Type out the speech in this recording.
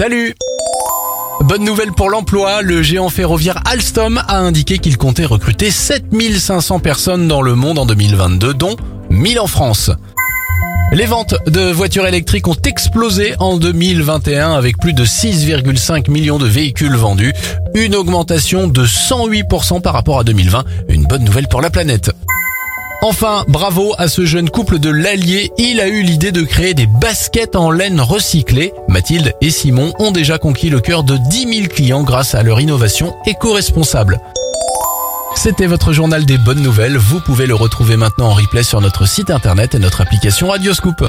Salut Bonne nouvelle pour l'emploi, le géant ferroviaire Alstom a indiqué qu'il comptait recruter 7500 personnes dans le monde en 2022, dont 1000 en France. Les ventes de voitures électriques ont explosé en 2021 avec plus de 6,5 millions de véhicules vendus, une augmentation de 108% par rapport à 2020, une bonne nouvelle pour la planète. Enfin, bravo à ce jeune couple de l'Allier, il a eu l'idée de créer des baskets en laine recyclée. Mathilde et Simon ont déjà conquis le cœur de 10 000 clients grâce à leur innovation éco-responsable. C'était votre journal des bonnes nouvelles, vous pouvez le retrouver maintenant en replay sur notre site internet et notre application Radioscoop.